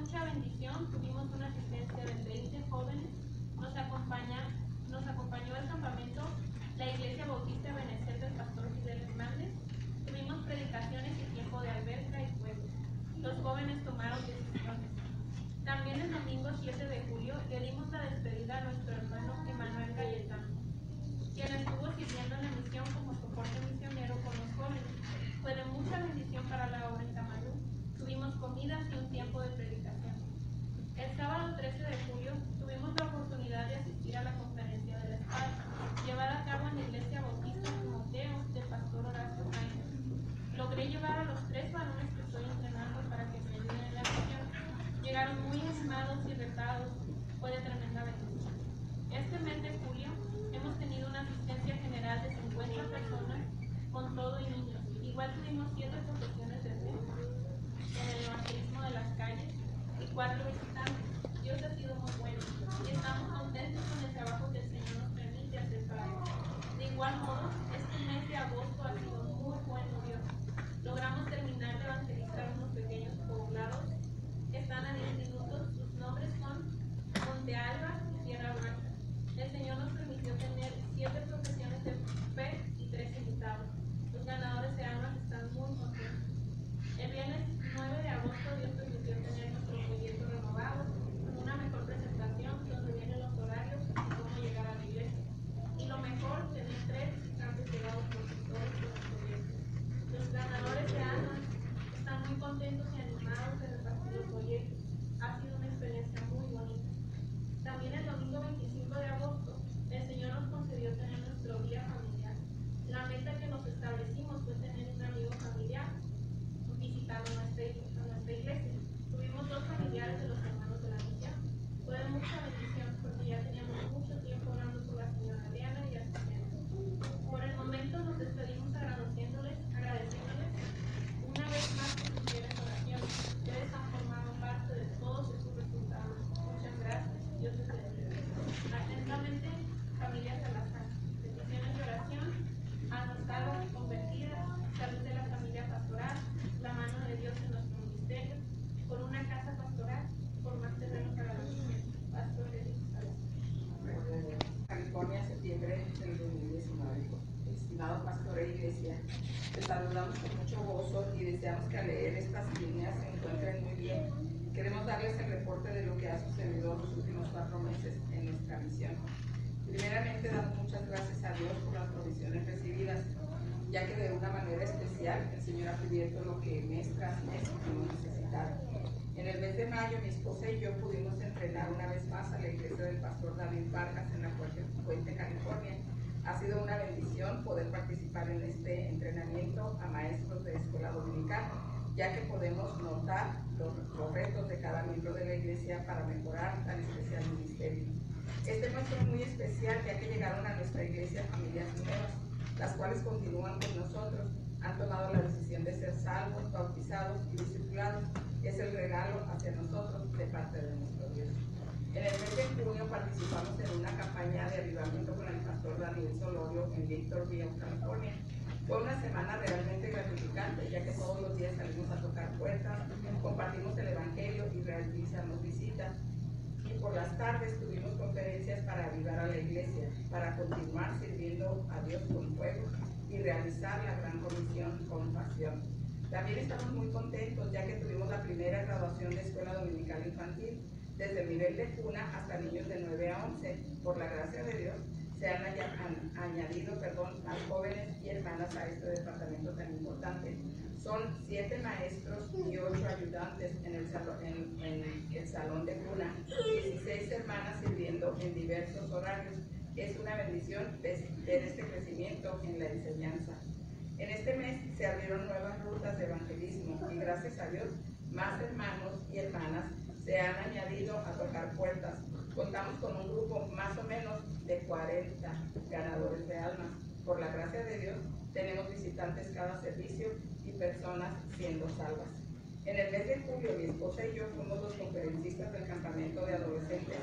mucha bendición, tuvimos una asistencia de 20 jóvenes, nos, acompaña, nos acompañó al campamento la Iglesia Bautista Benecer del Pastor Fidel Hernández, tuvimos predicaciones y tiempo de alberca y fuego. Los jóvenes tomaron decisiones. También el domingo 7 de julio le dimos la despedida a nuestro hermano Emanuel Cayetano, quien estuvo sirviendo en la misión como soporte misionero con los jóvenes. Fue de mucha bendición para la obra en Tamalú. Tuvimos comidas y un tiempo de predicación. El sábado 13 de julio tuvimos la oportunidad de asistir a la conferencia de la espada, llevada a cabo en la iglesia bautista Timoteo del pastor Horacio Jaime. Logré llevar a los tres varones que estoy entrenando para que me ayuden en la misión. Llegaron muy animados y retados. Fue de tremenda bendición. Este mes de julio hemos tenido una asistencia general de 50 personas con todo y niños. Igual tuvimos siete profesiones de fe en el evangelismo de las calles y cuatro visitantes. Dios ha sido muy bueno y estamos contentos con el trabajo que el Señor nos permite hacer para Él. De igual modo, este mes de agosto ha sido muy bueno Dios. Logramos terminar de evangelizar unos pequeños poblados que están a 10 minutos. Sus nombres son Monte Alba y Sierra Blanca. El Señor nos permitió tener siete profesiones de fe y tres invitados. Los ganadores de almas están muy contentos. El viernes 9 de agosto Dios permitió tener nuestro folleto renovado con una mejor presentación donde vienen los horarios y cómo llegar a la iglesia. Y lo mejor, tener tres visitantes llevados por tutores con el folleto. Los ganadores de almas están muy contentos y animados de repartir los folletos. Ha sido una experiencia muy bonita. También el domingo 25 de agosto, el Señor nos concedió tener nuestro día familiar. La meta que nos establecimos fue tener un amigo familiar visitando nuestra, a nuestra iglesia. Tuvimos dos familiares de los hermanos de la misión. Fue de mucha bendición porque ya teníamos mucho tiempo orando por la señora Adriana y asistiendo. Por el momento nos despedimos agradeciéndoles, agradeciéndoles una vez más por sus fieles oraciones. Ustedes han formado parte de todos estos resultados. Muchas gracias. Dios les bendiga. Atentamente, familia Salazar. Peticiones de oración, salvas, convertidas, salud de la familia pastoral, la mano de Dios en nuestro ministerio, por una casa pastoral, por más terreno para los niños. Pastor Salazar. California, septiembre del 2019. Estimado pastor e iglesia, te saludamos con mucho gozo y deseamos que al leer estas líneas se encuentren muy bien. Queremos darles el reporte de lo que ha sucedido los últimos cuatro meses en nuestra misión. Primeramente, damos muchas gracias a Dios por las provisiones recibidas, ya que de una manera especial el Señor ha cubierto lo que mes tras mes hemos necesitado. En el mes de mayo, mi esposa y yo pudimos entrenar una vez más a la iglesia del pastor David Vargas en la Fuente, Fuente, California. Ha sido una bendición poder participar en este entrenamiento a maestros de escuela dominical, ya que podemos notar los, los retos de cada miembro de la iglesia para mejorar tan especial ministerio. Este muestro es muy especial, ya que llegaron a nuestra iglesia familias nuevas, las cuales continúan con nosotros, han tomado la decisión de ser salvos, bautizados y discipulados. Es el regalo hacia nosotros de parte de nuestro Dios. En el mes de junio participamos en una campaña de avivamiento con el pastor Daniel Solorio en Victorville, California. Fue una semana realmente gratificante, ya que todos los días salimos a tocar puertas, compartimos el Evangelio y realizamos visitas. Y por las tardes tuvimos conferencias para ayudar a la iglesia, para continuar sirviendo a Dios con fuego y realizar la gran comisión con pasión. También estamos muy contentos ya que tuvimos la primera graduación de escuela dominical infantil, desde el nivel de cuna hasta niños de 9 a 11. Por la gracia de Dios, se han añadido perdón, más jóvenes y hermanas a este departamento tan importante. Son siete maestros y ocho ayudantes en el salón, en, el salón de cuna, 16 hermanas sirviendo en diversos horarios. Es una bendición ver este crecimiento en la enseñanza. En este mes se abrieron nuevas rutas de evangelismo y gracias a Dios más hermanos y hermanas se han añadido a tocar puertas. Contamos con un grupo más o menos de 40 ganadores de almas. Por la gracia de Dios tenemos visitantes cada servicio y personas siendo salvas. En el mes de julio mi esposa y yo fuimos los conferencistas del campamento de adolescentes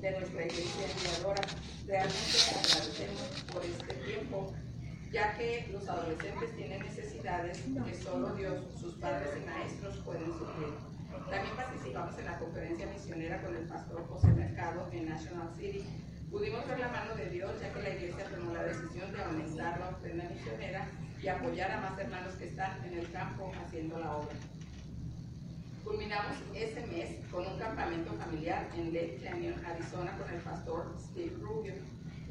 de nuestra iglesia enviadora. Realmente agradecemos por este tiempo ya que los adolescentes tienen necesidades que solo Dios, sus padres y maestros pueden suplir. También participamos en la conferencia misionera con el pastor José Mercado en National City. Pudimos ver la mano de Dios, ya que la iglesia tomó la decisión de aumentar la ofrenda misionera y apoyar a más hermanos que están en el campo haciendo la obra. Culminamos ese mes con un campamento familiar en Lake Canyon, Arizona, con el pastor Steve Rubio.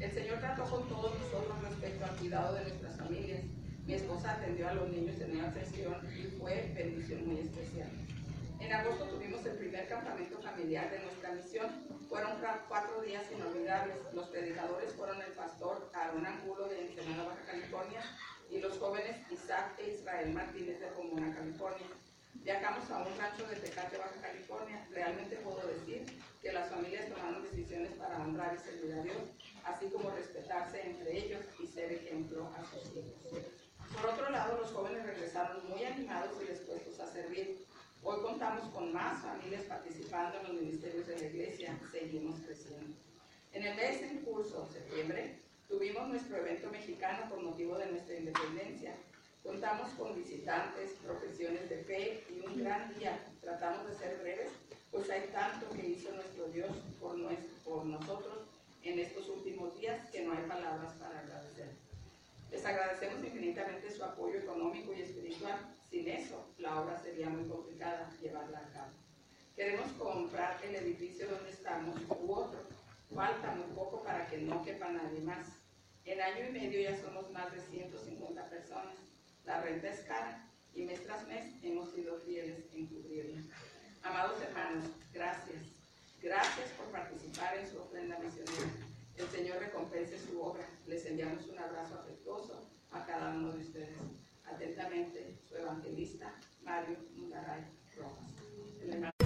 El Señor trató con todos nosotros respecto al cuidado de nuestras familias. Mi esposa atendió a los niños en una sesión y fue bendición muy especial. En agosto tuvimos el primer campamento familiar de nuestra misión. Fueron cuatro días inolvidables. Los predicadores fueron el pastor Aaron Angulo de Ensenada, Baja California, y los jóvenes Isaac e Israel Martínez de Pomona, California. Viajamos a un rancho de Tecate, Baja California. Realmente puedo decir que las familias tomaron decisiones para honrar y servir a Dios así como respetarse entre ellos y ser ejemplo a sus hijos. Por otro lado, los jóvenes regresaron muy animados y servir. Hoy contamos con más familias participando en los ministerios de la iglesia, seguimos creciendo. En el mes en curso, septiembre, tuvimos nuestro evento mexicano por motivo de nuestra independencia. Contamos con visitantes, profesiones de fe y un gran día. Tratamos de ser breves, pues hay tanto que hizo nuestro Dios por, por nosotros en estos últimos días que no hay palabras para agradecer. Les agradecemos infinitamente su apoyo económico y espiritual. Sin eso, obra sería muy complicada llevarla a cabo. Queremos comprar el edificio donde estamos u otro. Falta muy poco para que no quepa nadie más. En año y medio ya somos más de 150 personas. La renta es cara y mes tras mes hemos sido fieles en cubrirla. Amados hermanos, gracias Gracias por participar en su ofrenda misionera. El Señor recompense su obra. Les enviamos un abrazo afectuoso a cada uno de ustedes. Atentamente, su evangelista,